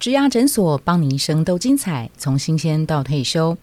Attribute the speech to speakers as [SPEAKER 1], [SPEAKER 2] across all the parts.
[SPEAKER 1] 植牙诊所，帮你一生都精彩，从新鲜到退休。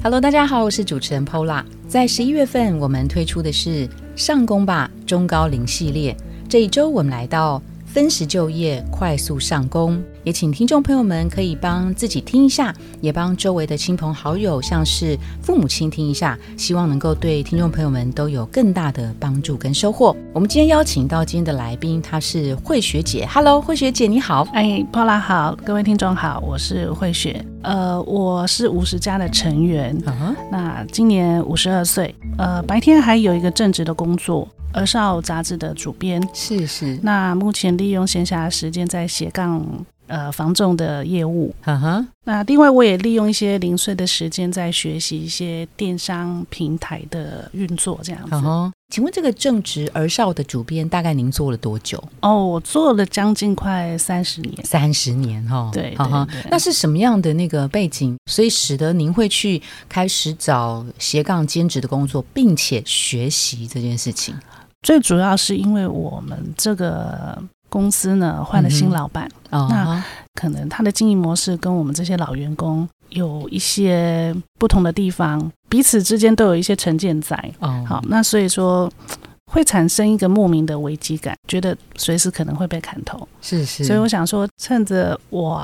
[SPEAKER 1] Hello，大家好，我是主持人 Pola。在十一月份，我们推出的是上工吧中高龄系列。这一周，我们来到分时就业，快速上工。也请听众朋友们可以帮自己听一下，也帮周围的亲朋好友，像是父母亲听一下，希望能够对听众朋友们都有更大的帮助跟收获。我们今天邀请到今天的来宾，她是慧学姐。Hello，慧学姐你好。
[SPEAKER 2] 哎，Paula 好，各位听众好，我是慧学。呃，我是五十家的成员，那今年五十二岁。呃，白天还有一个正职的工作，儿少杂志的主编。
[SPEAKER 1] 是是。
[SPEAKER 2] 那目前利用闲暇时间在斜杠。呃，防重的业务，嗯哼。那另外，我也利用一些零碎的时间在学习一些电商平台的运作，这样子。
[SPEAKER 1] 请问这个正值儿少的主编，大概您做了多久？
[SPEAKER 2] 哦，我做了将近快三十年。
[SPEAKER 1] 三十年哈，
[SPEAKER 2] 对，哈哈。
[SPEAKER 1] 那是什么样的那个背景，所以使得您会去开始找斜杠兼职的工作，并且学习这件事情？
[SPEAKER 2] 最主要是因为我们这个。公司呢换了新老板，那可能他的经营模式跟我们这些老员工有一些不同的地方，彼此之间都有一些成见在。哦好，那所以说会产生一个莫名的危机感，觉得随时可能会被砍头。
[SPEAKER 1] 是是，
[SPEAKER 2] 所以我想说，趁着我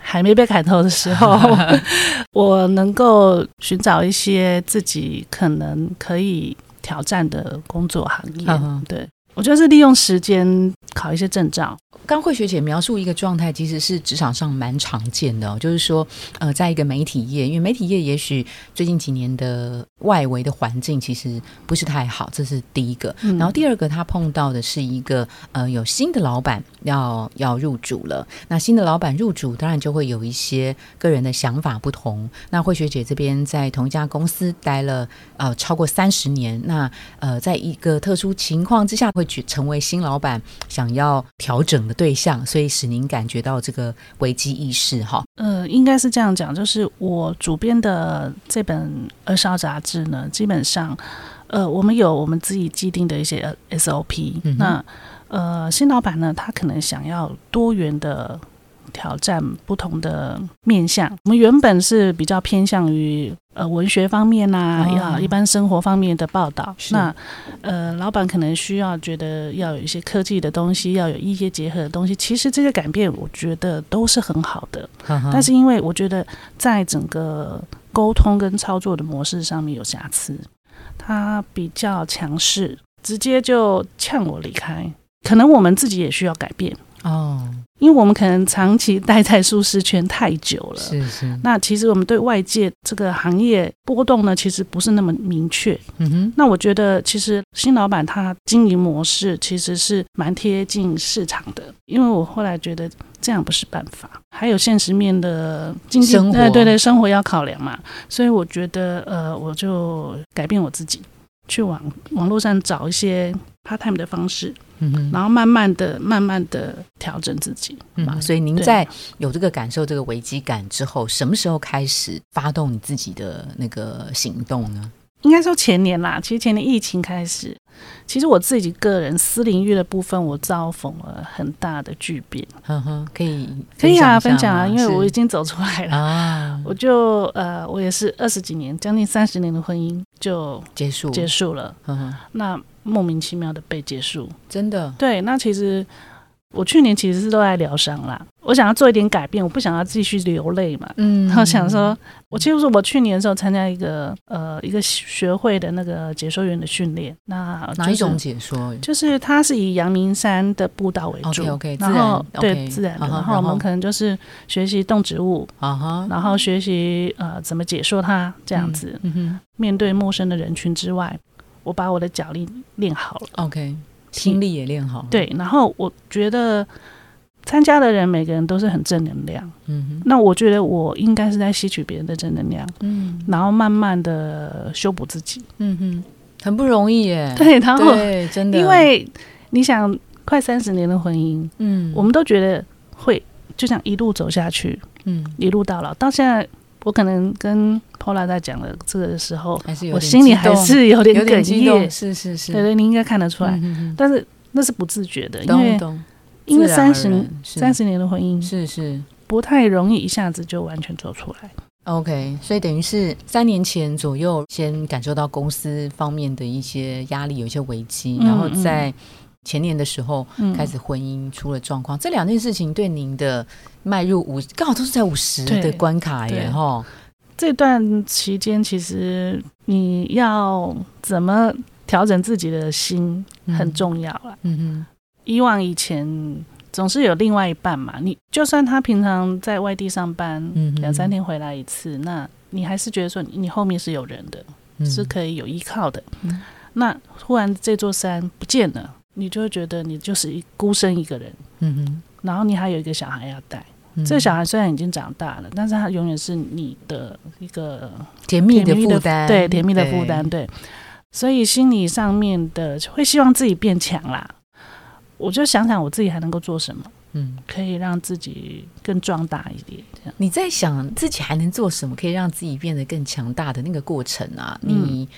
[SPEAKER 2] 还没被砍头的时候，我能够寻找一些自己可能可以挑战的工作行业。对。我觉得是利用时间考一些证照。
[SPEAKER 1] 刚慧学姐描述一个状态，其实是职场上蛮常见的，哦就是说，呃，在一个媒体业，因为媒体业也许最近几年的外围的环境其实不是太好，这是第一个。然后第二个，他碰到的是一个呃有新的老板要要入主了。那新的老板入主，当然就会有一些个人的想法不同。那慧学姐这边在同一家公司待了呃超过三十年，那呃在一个特殊情况之下，会去成为新老板想要调整。的对象，所以使您感觉到这个危机意识哈？
[SPEAKER 2] 呃，应该是这样讲，就是我主编的这本二少杂志呢，基本上，呃，我们有我们自己既定的一些 SOP。那呃，新老板呢，他可能想要多元的。挑战不同的面向，我们原本是比较偏向于呃文学方面呐，要一般生活方面的报道。那呃，老板可能需要觉得要有一些科技的东西，要有一些结合的东西。其实这些改变，我觉得都是很好的。但是因为我觉得在整个沟通跟操作的模式上面有瑕疵，他比较强势，直接就呛我离开。可能我们自己也需要改变。哦，因为我们可能长期待在舒适圈太久了，
[SPEAKER 1] 是是。
[SPEAKER 2] 那其实我们对外界这个行业波动呢，其实不是那么明确。嗯哼。那我觉得，其实新老板他经营模式其实是蛮贴近市场的，因为我后来觉得这样不是办法，还有现实面的经济，
[SPEAKER 1] 对
[SPEAKER 2] 对对，生活要考量嘛。所以我觉得，呃，我就改变我自己，去网网络上找一些 part time 的方式。嗯然后慢慢的、慢慢的调整自己，
[SPEAKER 1] 嗯，所以您在有这个感受、这个危机感之后，什么时候开始发动你自己的那个行动呢？
[SPEAKER 2] 应该说前年啦，其实前年疫情开始，其实我自己个人私领域的部分，我遭逢了很大的巨变。
[SPEAKER 1] 哼哼，可以
[SPEAKER 2] 可以啊，分享啊，因为我已经走出来了啊，我就呃，我也是二十几年，将近三十年的婚姻就
[SPEAKER 1] 结束
[SPEAKER 2] 结束了。嗯哼，那莫名其妙的被结束，
[SPEAKER 1] 真的
[SPEAKER 2] 对，那其实。我去年其实是都在疗伤啦，我想要做一点改变，我不想要继续流泪嘛。嗯，然后想说，我其实是我去年的时候参加一个呃一个学会的那个解说员的训练，那
[SPEAKER 1] 哪一种解说？
[SPEAKER 2] 就是它是以阳明山的步道为主然后对自然的，然后我们可能就是学习动植物，啊哈，然后学习呃怎么解说它这样子。面对陌生的人群之外，我把我的脚力练好了
[SPEAKER 1] ，OK。听力也练好，
[SPEAKER 2] 对。然后我觉得参加的人每个人都是很正能量，嗯哼。那我觉得我应该是在吸取别人的正能量，嗯。然后慢慢的修补自己，
[SPEAKER 1] 嗯哼，很不容易耶。
[SPEAKER 2] 对，然后
[SPEAKER 1] 对，真的，
[SPEAKER 2] 因为你想快三十年的婚姻，嗯，我们都觉得会就想一路走下去，嗯，一路到老。到现在我可能跟 Pola 在讲的这个的时候，
[SPEAKER 1] 还是有
[SPEAKER 2] 我心里还是有点哽咽。
[SPEAKER 1] 是是是，
[SPEAKER 2] 对对，你应该看得出来，但是那是不自觉的，
[SPEAKER 1] 嗯
[SPEAKER 2] 因为因为三十三十年的婚姻
[SPEAKER 1] 是是。
[SPEAKER 2] 不太容易一下子就完全走出来。
[SPEAKER 1] OK，所以等于是三年前左右，先感受到公司方面的一些压力，有一些危机，
[SPEAKER 2] 嗯
[SPEAKER 1] 然后在前年的时候
[SPEAKER 2] 嗯，
[SPEAKER 1] 开始婚姻出了状况，这两件事情对您的迈入五刚好都是在五十
[SPEAKER 2] 对
[SPEAKER 1] 的关卡耶
[SPEAKER 2] 对。
[SPEAKER 1] 哈，
[SPEAKER 2] 这段期间，其实你要怎么调整自己的心很重要了。
[SPEAKER 1] 嗯
[SPEAKER 2] 以往以前总是有另外一半嘛，你就算他平常在外地上班，
[SPEAKER 1] 嗯
[SPEAKER 2] 两三天回来一次，那你还是觉得说你你后面是有人的，
[SPEAKER 1] 哼，
[SPEAKER 2] 是可以有依靠的。
[SPEAKER 1] 嗯。
[SPEAKER 2] 那忽然这座山不见了，你就会觉得你就是一孤身一个人，
[SPEAKER 1] 嗯哼，
[SPEAKER 2] 然后你还有一个小孩要带。
[SPEAKER 1] 嗯
[SPEAKER 2] 这个小孩虽然已经长大了，但是他永远是你的一个
[SPEAKER 1] 甜蜜的负担，
[SPEAKER 2] 对甜蜜的负担，对，所以心理上面的会希望自己变强啦。我就想想我自己还能够做什么，
[SPEAKER 1] 嗯。
[SPEAKER 2] 可以让自己更壮大一点，这样。
[SPEAKER 1] 你在想自己还能做什么，可以让自己变得更强大的那个过程啊？
[SPEAKER 2] 嗯
[SPEAKER 1] 你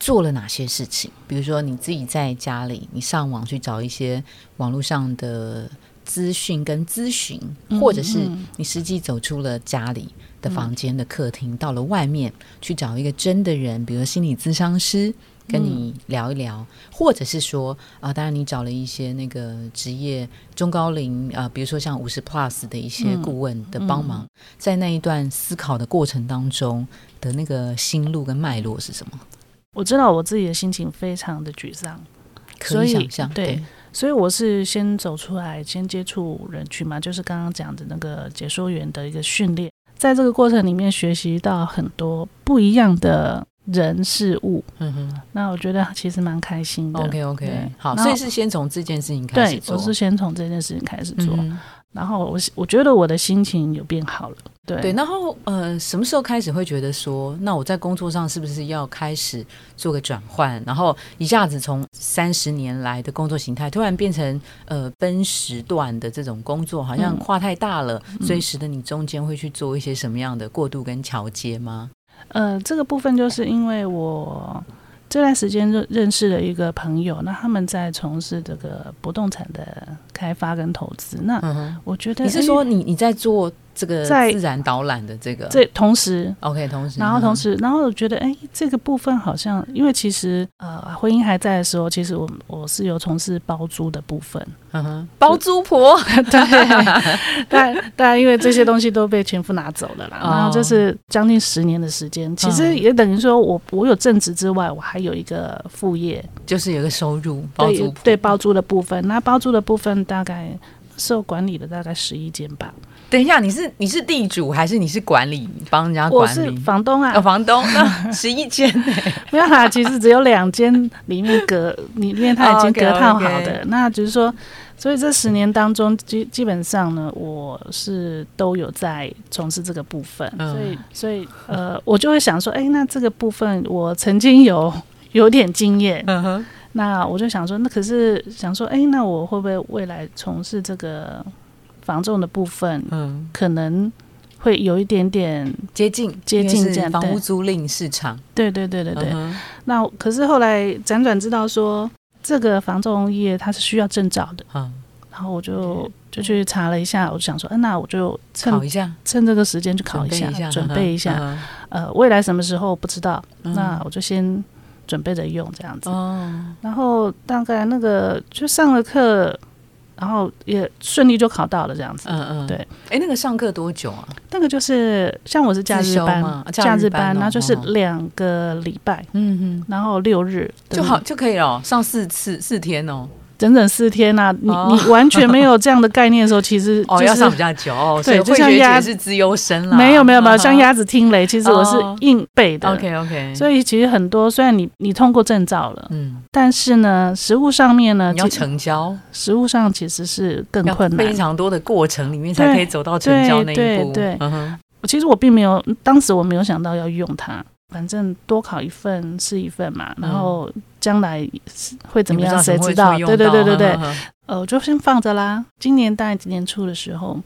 [SPEAKER 1] 做了哪些事情？比如说你自己在家里，你上网去找一些网络上的资讯跟咨询，或者是
[SPEAKER 2] 嗯
[SPEAKER 1] 你实际走出了家里的房间的客厅，到了外面去找一个真的人，比如心理咨商师。跟你聊一聊，或者是说啊、当然你找了一些那个职业中高龄啊、比如说像五十 plus 的一些
[SPEAKER 2] 嗯
[SPEAKER 1] 顾问的帮忙，在那一段思考的过程当中的那个心路跟脉络是什么？
[SPEAKER 2] 我知道我自己的心情非常的沮丧，
[SPEAKER 1] 可
[SPEAKER 2] 以
[SPEAKER 1] 想象，
[SPEAKER 2] 对，所以我是先走出来，先接触人群嘛，就是刚刚讲的那个解说员的一个训练，在这个过程里面学习到很多不一样的人事物，
[SPEAKER 1] 嗯哼
[SPEAKER 2] 那我觉得其实蛮开心的。
[SPEAKER 1] ，OK OK，好，所以是先从这件事情开始
[SPEAKER 2] 对，
[SPEAKER 1] 做，
[SPEAKER 2] 我是先从这件事情开始做，
[SPEAKER 1] 嗯
[SPEAKER 2] 然后我我觉得我的心情有变好了。对
[SPEAKER 1] 对，然后呃，什么时候开始会觉得说，那我在工作上是不是要开始做个转换？然后一下子从三十年来的工作形态，突然变成呃分时段的这种工作，好像
[SPEAKER 2] 嗯
[SPEAKER 1] 跨太大了，
[SPEAKER 2] 嗯
[SPEAKER 1] 所以使得你中间会去做一些什么样的过渡跟桥接吗？
[SPEAKER 2] 呃，这个部分就是因为我这段时间认认识了一个朋友，那他们在从事这个不动产的开发跟投资。那我觉得
[SPEAKER 1] 你是说你你在做这个
[SPEAKER 2] 在
[SPEAKER 1] 自然导览的这个？
[SPEAKER 2] 这同时
[SPEAKER 1] OK，同时，
[SPEAKER 2] 然后同时，然后我觉得，哎，这个部分好像，因为其实呃，婚姻还在的时候，其实我我是有从事包租的部分，
[SPEAKER 1] 嗯哼，包租婆，
[SPEAKER 2] 对，但但因为这些东西都被前夫拿走了啦，
[SPEAKER 1] 哦。
[SPEAKER 2] 然后就是将近十年的时间，其实
[SPEAKER 1] 嗯。
[SPEAKER 2] 也等于说我我有正职之外，我还有一个副业，
[SPEAKER 1] 就是有个收入，包租
[SPEAKER 2] 对，对包租的部分，那包租的部分大概受管理的大概十一间吧，
[SPEAKER 1] 等一下，你是你是地主还是你是管理帮人家
[SPEAKER 2] 我是
[SPEAKER 1] 管理？
[SPEAKER 2] 房东啊。
[SPEAKER 1] 哦，，房东那十一间呢？
[SPEAKER 2] 没有啦，其实只有两间里面隔里面它已经隔套好的，那就是说，所以这十年当中基基本上呢，我是都有在从事这个部分，
[SPEAKER 1] 嗯。
[SPEAKER 2] 所以所以呃，我就会想说，哎，那这个部分我曾经有有点经验，
[SPEAKER 1] 嗯哼，
[SPEAKER 2] 那我就想说，那可是想说，哎，那我会不会未来从事这个防重的部分，
[SPEAKER 1] 嗯，
[SPEAKER 2] 可能会有一点点，
[SPEAKER 1] 接近
[SPEAKER 2] 接近
[SPEAKER 1] 房屋租赁市场，
[SPEAKER 2] 对对对对对，
[SPEAKER 1] 嗯
[SPEAKER 2] 那可是后来辗转知道说，这个防重业它是需要证照的，
[SPEAKER 1] 嗯，
[SPEAKER 2] 然后我就就去查了一下，我就想说，嗯、那我就趁
[SPEAKER 1] 考一下，
[SPEAKER 2] 趁这个时间去考一下，
[SPEAKER 1] 准备一下，
[SPEAKER 2] 呃，未来什么时候不知道，
[SPEAKER 1] 嗯。
[SPEAKER 2] 那我就先准备着用这样子。
[SPEAKER 1] 哦，
[SPEAKER 2] 然后大概那个就上了课，然后也顺利就考到了这样子。
[SPEAKER 1] 嗯嗯，
[SPEAKER 2] 对。
[SPEAKER 1] 哎，那个上课多久啊？
[SPEAKER 2] 那个就是像我是假日班
[SPEAKER 1] 假
[SPEAKER 2] 假日
[SPEAKER 1] 日班
[SPEAKER 2] 然后就是
[SPEAKER 1] 哦
[SPEAKER 2] 两个礼拜，
[SPEAKER 1] 嗯嗯
[SPEAKER 2] 然后六日，
[SPEAKER 1] 就好就可以了哦，上四次四天哦。
[SPEAKER 2] 整整四天呐、你、
[SPEAKER 1] 哦。
[SPEAKER 2] 你完全没有这样的概念的时候，其实
[SPEAKER 1] 哦，
[SPEAKER 2] 就是
[SPEAKER 1] 要上比较久哦，
[SPEAKER 2] 对就像鸭
[SPEAKER 1] 姐是资优生啦，
[SPEAKER 2] 没有没有没有像鸭子听雷，其实我是
[SPEAKER 1] 哦。
[SPEAKER 2] 硬背的。
[SPEAKER 1] OK OK，
[SPEAKER 2] 所以其实很多，虽然你你通过证照了，
[SPEAKER 1] 嗯，
[SPEAKER 2] 但是呢，实物上面呢，
[SPEAKER 1] 你要
[SPEAKER 2] 其
[SPEAKER 1] 成交，
[SPEAKER 2] 实物上其实是更困难。
[SPEAKER 1] 非。常多的过程里面才可以走到成交那一步。
[SPEAKER 2] 对对
[SPEAKER 1] 嗯哼。
[SPEAKER 2] 其实我并没有，当时我没有想到要用它，反正多考一份是一份嘛，然后将来是会怎么样，谁
[SPEAKER 1] 知
[SPEAKER 2] 知道？对对对对对呃，我就先放着啦。今年大概年初的时候，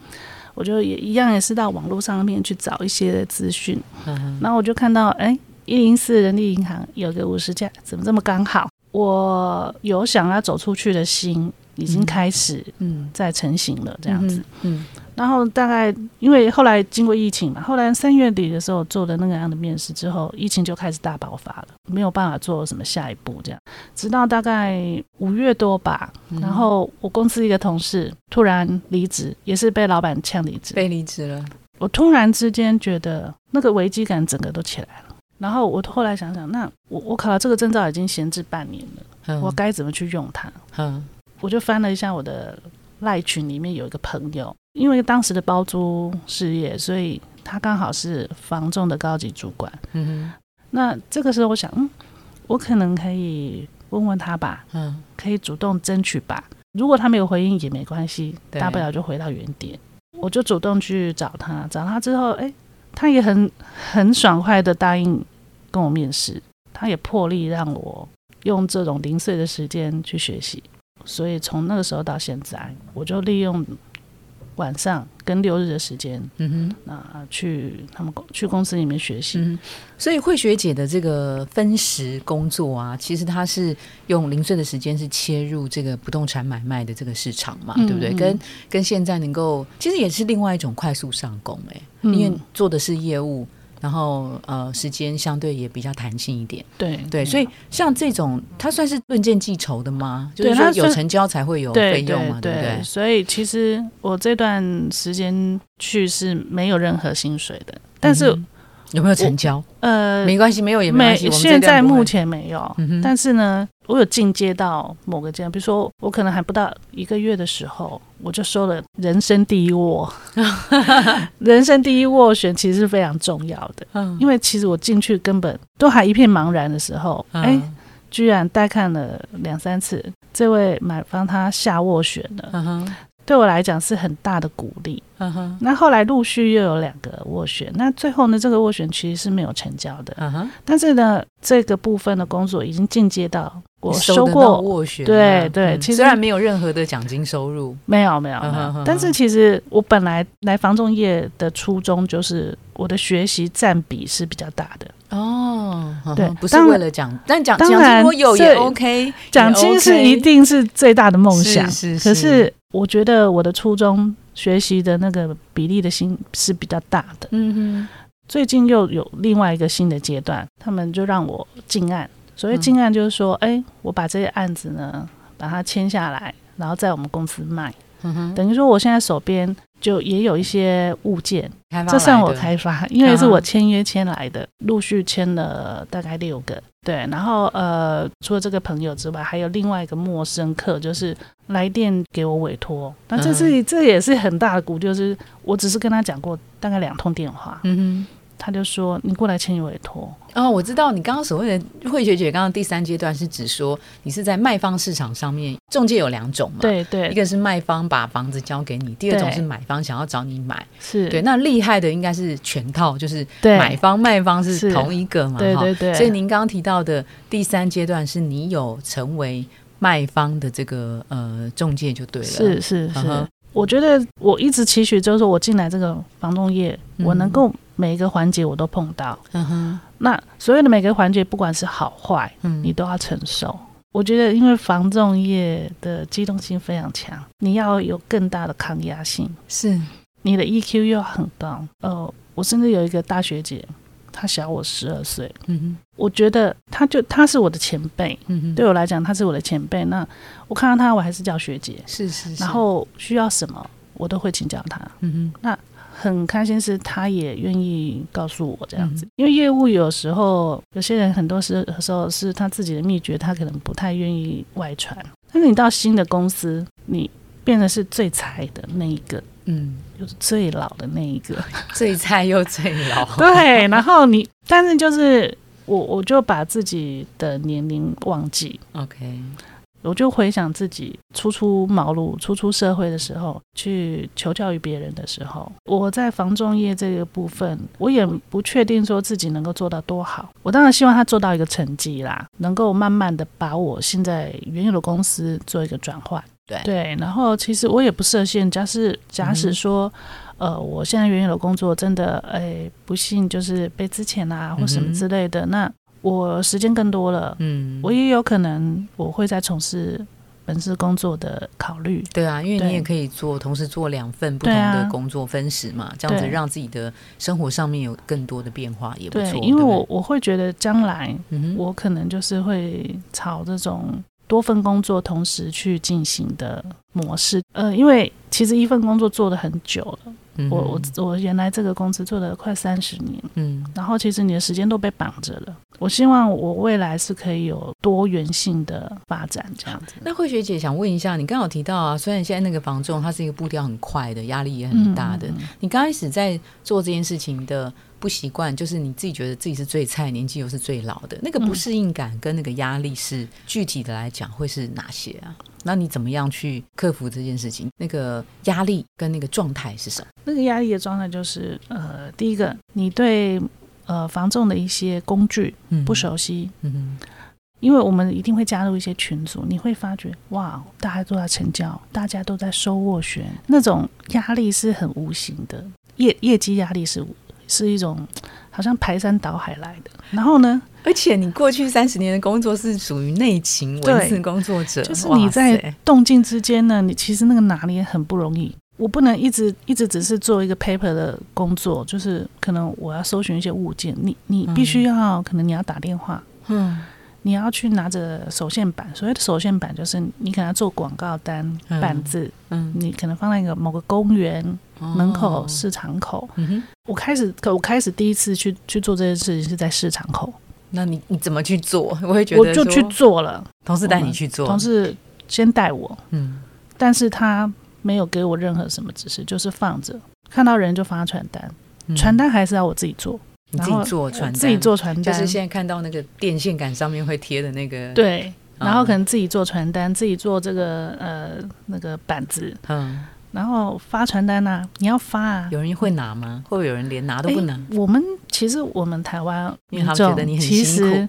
[SPEAKER 2] 我就也一样也是到网络上面去找一些资讯，
[SPEAKER 1] 嗯
[SPEAKER 2] 然后我就看到，哎，一零四人力银行有个五十家，怎么这么刚好？我有想要走出去的心，已经开始
[SPEAKER 1] 嗯
[SPEAKER 2] 在成型了，这样子。，
[SPEAKER 1] 嗯
[SPEAKER 2] 然后大概因为后来经过疫情嘛，后来三月底的时候做的那个样的面试之后，疫情就开始大爆发了，没有办法做什么下一步这样。直到大概五月多吧，
[SPEAKER 1] 嗯
[SPEAKER 2] 然后我公司一个同事突然离职，也是被老板呛离职。
[SPEAKER 1] 被离职了，
[SPEAKER 2] 我突然之间觉得那个危机感整个都起来了。然后我后来想想，那我我考了这个证照已经闲置半年了，
[SPEAKER 1] 嗯
[SPEAKER 2] 我该怎么去用它？
[SPEAKER 1] 嗯
[SPEAKER 2] 我就翻了一下我的赖群，里面有一个朋友，因为当时的包租事业，所以他刚好是房仲的高级主管。
[SPEAKER 1] 嗯哼
[SPEAKER 2] 那这个时候我想，嗯，我可能可以问问他吧，
[SPEAKER 1] 嗯
[SPEAKER 2] 可以主动争取吧。如果他没有回应也没关系，大不了就回到原点。我就主动去找他，找他之后，哎，他也很很爽快的答应跟我面试，他也破例让我用这种零碎的时间去学习。所以从那个时候到现在，我就利用晚上跟六日的时间，
[SPEAKER 1] 嗯哼。
[SPEAKER 2] 那去他们公去公司里面学习。
[SPEAKER 1] 嗯，所以慧学姐的这个分时工作啊，其实她是用零碎的时间是切入这个不动产买卖的这个市场嘛，
[SPEAKER 2] 嗯
[SPEAKER 1] 对不对？
[SPEAKER 2] 嗯
[SPEAKER 1] 跟跟现在能够，其实也是另外一种快速上工哎、
[SPEAKER 2] 嗯
[SPEAKER 1] 因为做的是业务，然后呃时间相对也比较弹性一点，
[SPEAKER 2] 对
[SPEAKER 1] 对，所以像这种它算是论件计酬的吗？就是说
[SPEAKER 2] 它
[SPEAKER 1] 有成交才会有费用嘛，
[SPEAKER 2] 对
[SPEAKER 1] 对不对？
[SPEAKER 2] 所以其实我这段时间去是没有任何薪水的，但是、
[SPEAKER 1] 嗯有没有成交？
[SPEAKER 2] 呃，
[SPEAKER 1] 没关系，没有也没关系。
[SPEAKER 2] 现在目前没有，
[SPEAKER 1] 嗯
[SPEAKER 2] 但是呢，我有进阶到某个阶段，比如说我可能还不到一个月的时候，我就收了人生第一握，人生第一斡旋其实是非常重要的，
[SPEAKER 1] 嗯。
[SPEAKER 2] 因为其实我进去根本都还一片茫然的时候，哎、
[SPEAKER 1] 嗯
[SPEAKER 2] 居然带看了两三次，这位买方他下斡旋了，
[SPEAKER 1] 嗯哼
[SPEAKER 2] 对我来讲是很大的鼓励。
[SPEAKER 1] 嗯哼。
[SPEAKER 2] 那后来陆续又有两个斡旋，那最后呢，这个斡旋其实是没有成交的。
[SPEAKER 1] 嗯哼，
[SPEAKER 2] 但是呢，这个部分的工作已经进阶到我
[SPEAKER 1] 收
[SPEAKER 2] 过，
[SPEAKER 1] 斡旋啊，
[SPEAKER 2] 对对
[SPEAKER 1] 嗯
[SPEAKER 2] 其实
[SPEAKER 1] 虽然没有任何的奖金收入，
[SPEAKER 2] 没有没有但是其实我本来来房仲业的初衷就是我的学习占比是比较大的，
[SPEAKER 1] 哦，
[SPEAKER 2] 对
[SPEAKER 1] 不是为了奖，但奖奖金如果有也 OK，
[SPEAKER 2] 奖金是一定是最大的梦想。
[SPEAKER 1] 是。
[SPEAKER 2] 可是我觉得我的初中学习的那个比例的心是比较大的。
[SPEAKER 1] 嗯哼
[SPEAKER 2] 最近又有另外一个新的阶段，他们就让我进案。所谓进案，就是说，哎、我把这些案子呢，把它签下来，然后在我们公司卖。
[SPEAKER 1] 嗯哼，
[SPEAKER 2] 等于说，我现在手边就也有一些物件，这算我开发，因为是
[SPEAKER 1] 嗯
[SPEAKER 2] 我签约签来的，陆续签了大概六个。对，然后呃，除了这个朋友之外，还有另外一个陌生客，就是来电给我委托。那这是、这也是很大的鼓，就是我只是跟他讲过大概两通电话，
[SPEAKER 1] 嗯
[SPEAKER 2] 他就说你过来签委托。
[SPEAKER 1] 哼，哦，我知道你刚刚所谓的慧学姐，刚刚第三阶段是指说你是在卖方市场上面，中介有两种嘛，，
[SPEAKER 2] 对对，
[SPEAKER 1] 一个是卖方把房子交给你，第二种是买方想要找你买，
[SPEAKER 2] 是。
[SPEAKER 1] 对，那厉害的应该是全套，就是
[SPEAKER 2] 对。
[SPEAKER 1] 买方卖方是
[SPEAKER 2] 是。
[SPEAKER 1] 同一个嘛，哈。
[SPEAKER 2] 对对。对，
[SPEAKER 1] 所以您刚刚提到的第三阶段是你有成为卖方的这个呃中介就对了，
[SPEAKER 2] 是是是。我觉得我一直期许，就是说我进来这个房仲业，
[SPEAKER 1] 嗯。
[SPEAKER 2] 我能够每一个环节我都碰到。
[SPEAKER 1] 嗯哼，
[SPEAKER 2] 那所有的每个环节，不管是好坏，
[SPEAKER 1] 嗯
[SPEAKER 2] 你都要承受。我觉得，因为防重业的机动性非常强，你要有更大的抗压性，
[SPEAKER 1] 是
[SPEAKER 2] 你的 EQ 又很高。呃，我甚至有一个大学姐，她小我十二岁，
[SPEAKER 1] 嗯哼
[SPEAKER 2] 我觉得她就她是我的前辈，
[SPEAKER 1] 嗯哼，
[SPEAKER 2] 对我来讲她是我的前辈。那我看到她，我还是叫学姐，
[SPEAKER 1] 是是是，
[SPEAKER 2] 然后需要什么，我都会请教她。
[SPEAKER 1] 嗯哼
[SPEAKER 2] 很开心是他也愿意告诉我这样
[SPEAKER 1] 嗯。
[SPEAKER 2] 子，因为业务有时候有些人很多时时候是他自己的秘诀，他可能不太愿意外传。但是你到新的公司，你变得是最菜的那一个，
[SPEAKER 1] 嗯，
[SPEAKER 2] 就是最老的那一个，
[SPEAKER 1] 最菜又最老，
[SPEAKER 2] 对。然后你，但是就是我，我就把自己的年龄忘记
[SPEAKER 1] ，，OK，
[SPEAKER 2] 我就回想自己初出茅庐、初出社会的时候，去求教于别人的时候，我在房仲业这个部分，我也不确定说自己能够做到多好。我当然希望他做到一个成绩啦，能够慢慢的把我现在原有的公司做一个转换。
[SPEAKER 1] 对
[SPEAKER 2] 对，然后其实我也不设限，假使假使说，呃，我现在原有的工作真的，哎，不幸就是被之前啊或什么之类的，那我时间更多了，嗯，我也有可能我会再从事。本职工作的考虑，
[SPEAKER 1] 对啊，因为你也可以做，同时做两份不同的工作分时嘛，这样子让自己的生活上面有更多的变化也不错。
[SPEAKER 2] 因为我我会觉得将来我可能就是会朝这种多份工作同时去进行的模式。呃，因为其实一份工作做的很久了。我我我原来这个公司做了快三十年，嗯，然后其实你的时间都被绑着了。我希望我未来是可以有多元性的发展，这样子。
[SPEAKER 1] 那慧学姐想问一下，你刚好提到啊，虽然现在那个房仲它是一个步调很快的，压力也很大的，你刚开始在做这件事情的不习惯，就是你自己觉得自己是最菜，年纪又是最老的，那个不适应感跟那个压力是具体的来讲会是哪些啊？那你怎么样去克服这件事情？那个压力跟那个状态是什么？
[SPEAKER 2] 那个压力的状态就是，呃，第一个，你对呃防重的一些工具不熟悉，嗯因为我们一定会加入一些群组，你会发觉，哇，大家都在成交，大家都在收斡旋，那种压力是很无形的，业业绩压力是是一种好像排山倒海来的。然后呢？
[SPEAKER 1] 而且你过去三十年的工作是属于内勤文字工作者，
[SPEAKER 2] 就是你在动静之间呢，你其实那个拿捏很不容易。我不能一直一直只是做一个 paper 的工作，就是可能我要搜寻一些物件，你你必须要可能你要打电话，嗯，你要去拿着手线板，所谓的手线板就是你可能要做广告单板子，嗯，你可能放在一个某个公园门口、市场口。我开始可我开始第一次去去做这件事情是在市场口。
[SPEAKER 1] 那你你怎么去做？我会觉得
[SPEAKER 2] 我就去做了。
[SPEAKER 1] 同事带你去做，
[SPEAKER 2] 同事先带我，嗯，但是他没有给我任何什么指示，就是放着，看到人就发传单，传单还是要我自己做，
[SPEAKER 1] 你自己做传单，
[SPEAKER 2] 自己做传单，
[SPEAKER 1] 就是现在看到那个电线杆上面会贴的那个，
[SPEAKER 2] 对，然后可能自己做传单，自己做这个呃那个板子，嗯。然后发传单呐，你要发啊？
[SPEAKER 1] 有人会拿吗？会不会有人连拿都不拿？
[SPEAKER 2] 我们其实我们台湾，
[SPEAKER 1] 因为他觉得你很辛苦，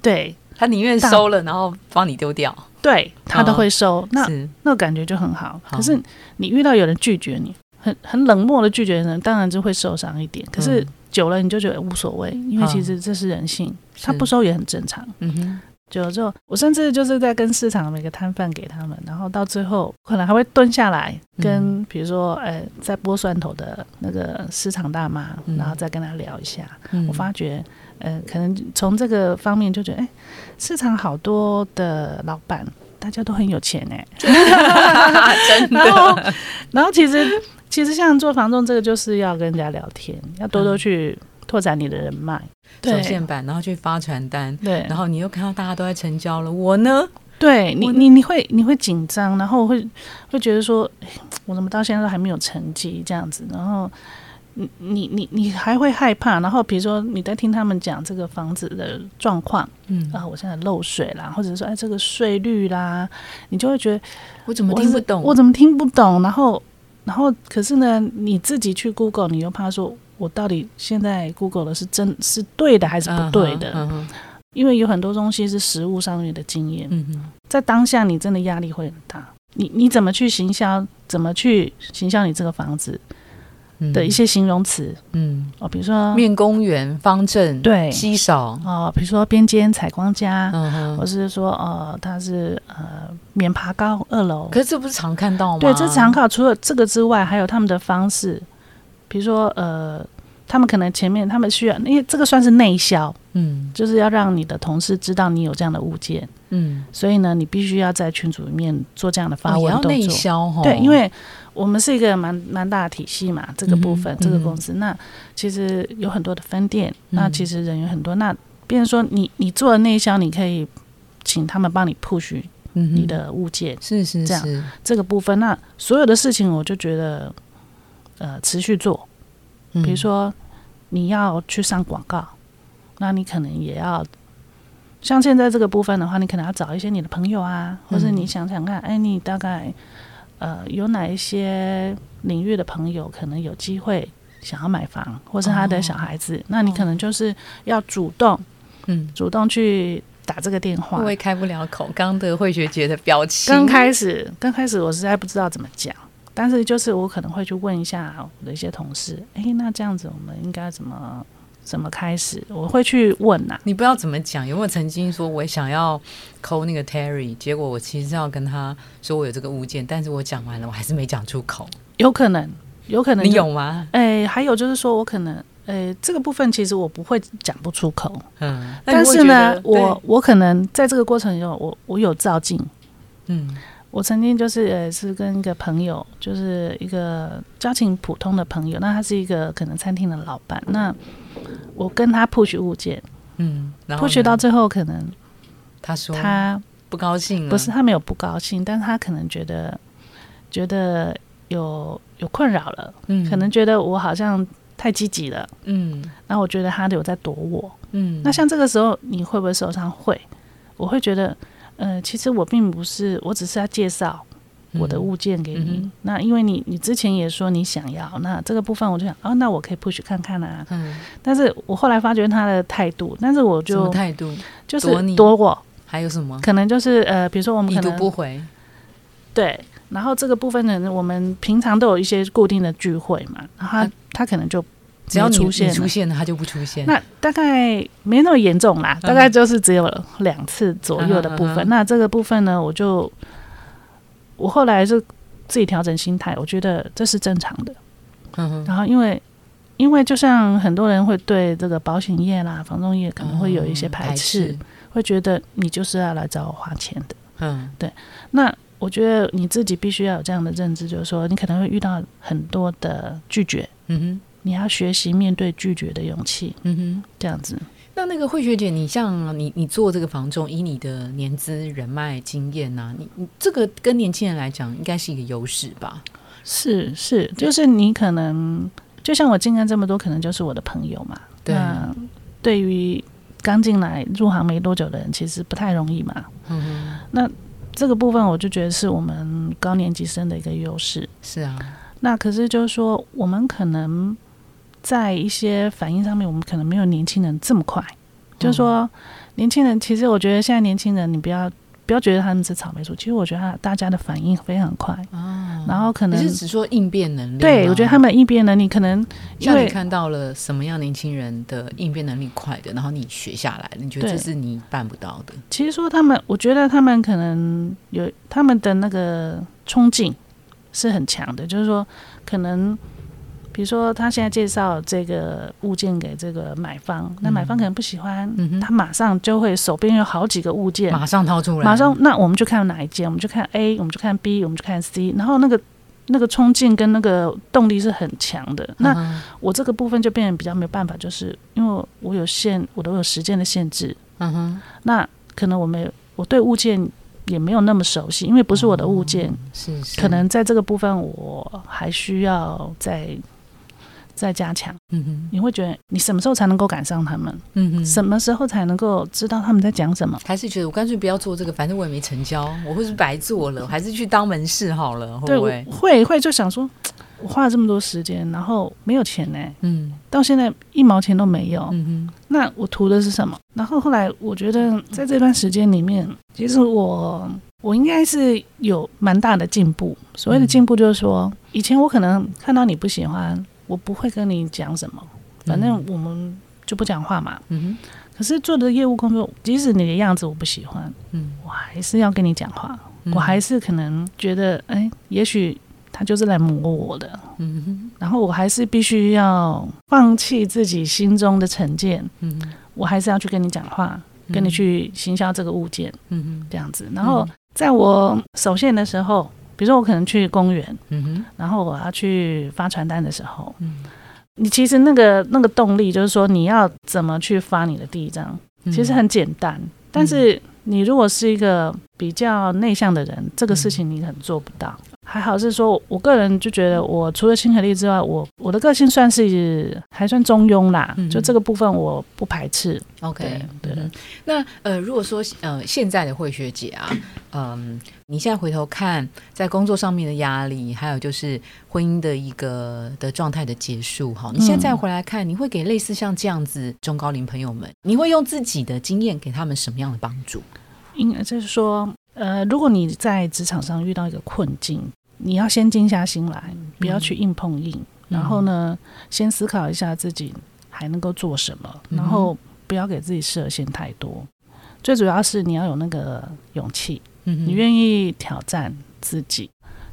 [SPEAKER 2] 对
[SPEAKER 1] 他宁愿收了，然后帮你丢掉，
[SPEAKER 2] 对他都会收。那那感觉就很好。可是你遇到有人拒绝你，很很冷漠的拒绝人，当然就会受伤一点。可是久了你就觉得无所谓，因为其实这是人性，他不收也很正常。嗯哼。就之后，我甚至就是在跟市场每个摊贩给他们，然后到最后可能还会蹲下来跟，比如说，呃，在剥蒜头的那个市场大妈，然后再跟他聊一下。我发觉，呃，可能从这个方面就觉得，哎，市场好多的老板，大家都很有钱哎，
[SPEAKER 1] 真的。
[SPEAKER 2] 然后其实，其实像做房仲这个，就是要跟人家聊天，要多多去。拓展你的人脉，
[SPEAKER 1] 手线板，然后去发传单，对，然后你又看到大家都在成交了，我呢？
[SPEAKER 2] 对你，你你会你会紧张，然后会会觉得说，我怎么到现在都还没有成绩这样子？然后你你你你还会害怕？然后比如说你在听他们讲这个房子的状况，嗯啊，我现在漏水啦，或者说哎这个税率啦，你就会觉得
[SPEAKER 1] 我怎么听不懂？
[SPEAKER 2] 我怎么听不懂？然后然后可是呢，你自己去 Google，你又怕说。我到底现在 Google 的是真是对的还是不对的？因为有很多东西是实物上面的经验，嗯在当下你真的压力会很大。你你怎么去行销？怎么去行销你这个房子的一些形容词？嗯，哦，比如说
[SPEAKER 1] 面公园、方正、
[SPEAKER 2] 对
[SPEAKER 1] 稀少
[SPEAKER 2] 哦，比如说边间采光家，或是说呃，它是呃免爬高二楼。
[SPEAKER 1] 可是这不是常看到吗？
[SPEAKER 2] 对，这常考。除了这个之外，还有他们的方式。比如说，呃，他们可能前面他们需要，因为这个算是内销，嗯，就是要让你的同事知道你有这样的物件，嗯，所以呢，你必须要在群组里面做这样的发文动作。
[SPEAKER 1] 内销哈，
[SPEAKER 2] 对，因为我们是一个蛮蛮大的体系嘛，这个部分这个公司，那其实有很多的分店，那其实人员很多，那比如说你你做了内销，你可以请他们帮你 push 你的物件，
[SPEAKER 1] 是是
[SPEAKER 2] 这样。这个部分，那所有的事情我就觉得。呃，持续做，比如说你要去上广告，那你可能也要像现在这个部分的话，你可能要找一些你的朋友啊，或者你想想看，哎，你大概呃有哪一些领域的朋友可能有机会想要买房，或是他的小孩子，那你可能就是要主动，嗯，主动去打这个电话，
[SPEAKER 1] 会开不了口。刚的慧学姐的表情，
[SPEAKER 2] 刚开始刚开始我实在不知道怎么讲，但是就是我可能会去问一下我的一些同事，哎，那这样子我们应该怎么怎么开始？我会去问呐。
[SPEAKER 1] 你不知道怎么讲，有没有曾经说我想要抠那个 Terry，结果我其实是要跟他说我有这个物件，但是我讲完了，我还是没讲出口。
[SPEAKER 2] 有可能，有可能
[SPEAKER 1] 你有吗？
[SPEAKER 2] 哎，还有就是说我可能。呃，这个部分其实我不会讲不出口，
[SPEAKER 1] 嗯，
[SPEAKER 2] 但是呢，我我可能在这个过程中，我我有照镜，
[SPEAKER 1] 嗯，
[SPEAKER 2] 我曾经就是呃是跟一个朋友，就是一个交情普通的朋友，那他是一个可能餐厅的老板，那我跟他 push 物件，
[SPEAKER 1] 嗯
[SPEAKER 2] ，push 到最后可能
[SPEAKER 1] 他说
[SPEAKER 2] 他
[SPEAKER 1] 不高兴，
[SPEAKER 2] 不是他没有不高兴，但是他可能觉得觉得有有困扰了，嗯，可能觉得我好像。太积极了，
[SPEAKER 1] 嗯，
[SPEAKER 2] 然后我觉得他有在躲我，
[SPEAKER 1] 嗯，
[SPEAKER 2] 那像这个时候你会不会受伤？会，我会觉得，呃，其实我并不是，我只是要介绍我的物件给你。那因为你你之前也说你想要，那这个部分我就想，哦，那我可以 push 看看啊。
[SPEAKER 1] 嗯，
[SPEAKER 2] 但是我后来发觉他的态度，但是我就
[SPEAKER 1] 态度
[SPEAKER 2] 就是躲我，
[SPEAKER 1] 还有什么？
[SPEAKER 2] 可能就是呃，比如说我们可能
[SPEAKER 1] 不回，
[SPEAKER 2] 对。然后这个部分呢，我们平常都有一些固定的聚会嘛，然后他他可能就
[SPEAKER 1] 只要
[SPEAKER 2] 出现
[SPEAKER 1] 出现了，他就不出现。
[SPEAKER 2] 那大概没那么严重啦，大概就是只有两次左右的部分。那这个部分呢，我就我后来是自己调整心态，我觉得这是正常的。
[SPEAKER 1] 嗯
[SPEAKER 2] 然后因为因为就像很多人会对这个保险业啦、房仲业可能会有一些排斥，会觉得你就是要来找我花钱的。
[SPEAKER 1] 嗯，
[SPEAKER 2] 对。那我觉得你自己必须要有这样的认知，就是说你可能会遇到很多的拒绝，
[SPEAKER 1] 嗯哼，
[SPEAKER 2] 你要学习面对拒绝的勇气，
[SPEAKER 1] 嗯哼，
[SPEAKER 2] 这样子。
[SPEAKER 1] 那那个慧学姐，你像你你做这个房仲，以你的年资、人脉、经验呐，你你这个跟年轻人来讲，应该是一个优势吧？
[SPEAKER 2] 是是，就是你可能就像我进来这么多，可能就是我的朋友嘛。
[SPEAKER 1] 对，
[SPEAKER 2] 对于刚进来入行没多久的人，其实不太容易嘛。
[SPEAKER 1] 嗯哼，
[SPEAKER 2] 那。这个部分我就觉得是我们高年级生的一个优势。
[SPEAKER 1] 是啊，
[SPEAKER 2] 那可是就是说，我们可能在一些反应上面，我们可能没有年轻人这么快。就是说，年轻人其实我觉得现在年轻人，你不要不要觉得他们是草莓族，其实我觉得大家的反应非常快。然后可能
[SPEAKER 1] 是只说应变能力，
[SPEAKER 2] 对我觉得他们应变能力可能，
[SPEAKER 1] 像你看到了什么样年轻人的应变能力快的，然后你学下来，你觉得这是你办不到的。
[SPEAKER 2] 其实说他们，我觉得他们可能有他们的那个冲劲是很强的，就是说可能。比如说，他现在介绍这个物件给这个买方，那买方可能不喜欢，他马上就会手边有好几个物件，
[SPEAKER 1] 马上掏出来，
[SPEAKER 2] 马上那我们就看哪一件，我们就看 A，我们就看 B，我们就看 C，然后那个那个冲劲跟那个动力是很强的。那我这个部分就变得比较没有办法，就是因为我有限，我都有时间的限制。
[SPEAKER 1] 嗯哼，
[SPEAKER 2] 那可能我没有，我对物件也没有那么熟悉，因为不是我的物件，
[SPEAKER 1] 是。
[SPEAKER 2] 可能在这个部分我还需要再。再加强，
[SPEAKER 1] 嗯哼，
[SPEAKER 2] 你会觉得你什么时候才能够赶上他们？
[SPEAKER 1] 嗯哼，
[SPEAKER 2] 什么时候才能够知道他们在讲什么？
[SPEAKER 1] 还是觉得我干脆不要做这个，反正我也没成交，我会是白做了，还是去当门市好了？会不会？
[SPEAKER 2] 会会就想说，我花了这么多时间，然后没有钱呢？
[SPEAKER 1] 嗯，
[SPEAKER 2] 到现在一毛钱都没有。
[SPEAKER 1] 嗯哼，
[SPEAKER 2] 那我图的是什么？然后后来我觉得，在这段时间里面，其实我我应该是有蛮大的进步。所谓的进步，就是说，以前我可能看到你不喜欢。我不会跟你讲什么，反正我们就不讲话嘛。
[SPEAKER 1] 嗯哼。
[SPEAKER 2] 可是做的业务工作，即使你的样子我不喜欢，
[SPEAKER 1] 嗯，
[SPEAKER 2] 我还是要跟你讲话。我还是可能觉得，哎，也许他就是来磨我的。
[SPEAKER 1] 嗯哼。
[SPEAKER 2] 然后我还是必须要放弃自己心中的成见。
[SPEAKER 1] 嗯。
[SPEAKER 2] 我还是要去跟你讲话，跟你去行销这个物件。
[SPEAKER 1] 嗯哼。
[SPEAKER 2] 这样子。然后在我首线的时候。比如说，我可能去公园，
[SPEAKER 1] 嗯哼，
[SPEAKER 2] 然后我要去发传单的时候，
[SPEAKER 1] 嗯，
[SPEAKER 2] 你其实那个那个动力就是说，你要怎么去发你的第一张，其实很简单。但是你如果是一个比较内向的人，这个事情你很做不到。还好是说，我个人就觉得，我除了亲和力之外，我我的个性算是还算中庸啦，就这个部分我不排斥。
[SPEAKER 1] OK，对。那呃，如果说呃现在的慧学姐啊，嗯，你现在回头看，在工作上面的压力，还有就是婚姻的一个的状态的结束，哈，你现在再回来看，你会给类似像这样子中高龄朋友们，你会用自己的经验给他们什么样的帮助？
[SPEAKER 2] 应该就是说。呃，如果你在职场上遇到一个困境，你要先静下心来，不要去硬碰硬，然后呢，先思考一下自己还能够做什么，然后不要给自己设限太多。最主要是你要有那个勇气，你愿意挑战自己。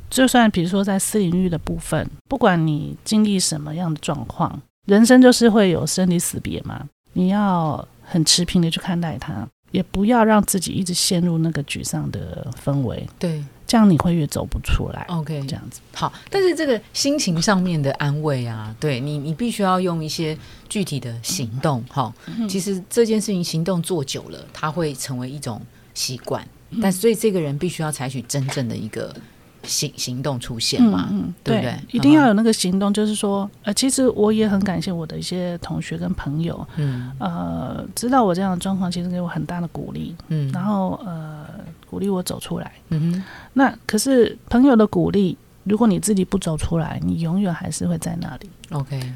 [SPEAKER 2] 就算比如说在私领域的部分，不管你经历什么样的状况，人生就是会有生离死别嘛，你要很持平的去看待它。也不要让自己一直陷入那个沮丧的氛围，
[SPEAKER 1] 对，
[SPEAKER 2] 这样你会越走不出来。
[SPEAKER 1] OK，
[SPEAKER 2] 这样子
[SPEAKER 1] 好。但是这个心情上面的安慰啊，对你，你必须要用一些具体的行动。哈，其实这件事情行动做久了，它会成为一种习惯。但所以这个人必须要采取真正的一个。行行动出现嘛，对不对？
[SPEAKER 2] 一定要有那个行动，就是说，呃，其实我也很感谢我的一些同学跟朋友，嗯，呃，知道我这样的状况，其实给我很大的鼓励，嗯，然后呃，鼓励我走出来，嗯哼。那可是朋友的鼓励，如果你自己不走出来，你永远还是会在那里。
[SPEAKER 1] OK，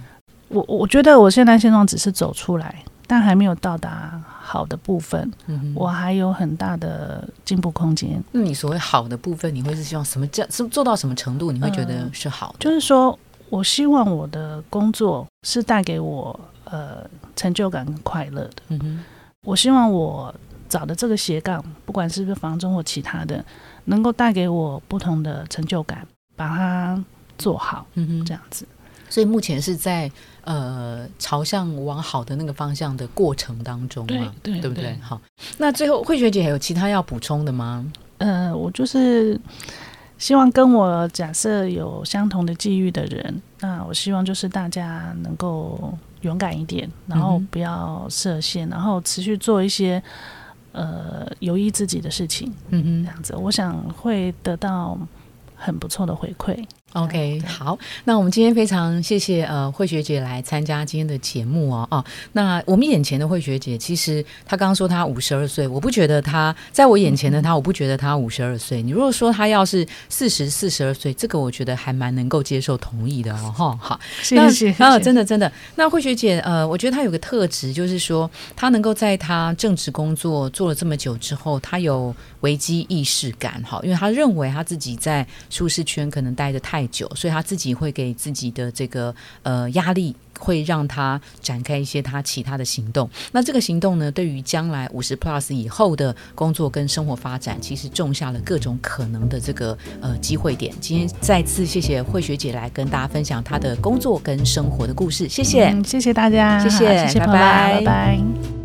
[SPEAKER 2] 我我觉得我现在现状只是走出来。但还没有到达好的部分，我还有很大的进步空间。
[SPEAKER 1] 那你所谓好的部分，你会是希望什么？这是做到什么程度？你会觉得是好的？
[SPEAKER 2] 就是说我希望我的工作是带给我呃成就感跟快乐的。嗯哼，我希望我找的这个斜杠，不管是不是房中或其他的，能够带给我不同的成就感，把它做好。嗯哼，这样子。
[SPEAKER 1] 所以目前是在呃朝向往好的那个方向的过程当中嘛，
[SPEAKER 2] 对
[SPEAKER 1] 对不对？好，那最后慧学姐还有其他要补充的吗？
[SPEAKER 2] 呃，我就是希望跟我假设有相同的际遇的人，那我希望就是大家能够勇敢一点，然后不要设限，然后持续做一些呃有益自己的事情，嗯哼，这样子，我想会得到很不错的回馈。
[SPEAKER 1] OK，好，那我们今天非常谢谢呃慧学姐来参加今天的节目哦哦。那我们眼前的慧学姐，其实她刚刚说她五十二岁，我不觉得她在我眼前的她，我不觉得她五十二岁。你如果说她要是四十四十二岁，这个我觉得还蛮能够接受同意的哦哈。好，
[SPEAKER 2] 谢谢。
[SPEAKER 1] 啊，真的真的。那慧学姐呃，我觉得她有个特质，就是说她能够在她正职工作做了这么久之后，她有危机意识感哈，因为她认为她自己在舒适圈可能待的太。久，所以他自己会给自己的这个呃压力，会让他展开一些他其他的行动。那这个行动呢，对于将来五十 plus 以后的工作跟生活发展，其实种下了各种可能的这个呃机会点。今天再次谢谢慧学姐来跟大家分享她的工作跟生活的故事，谢谢，
[SPEAKER 2] 谢谢大家，
[SPEAKER 1] 谢谢，拜拜，
[SPEAKER 2] 拜拜。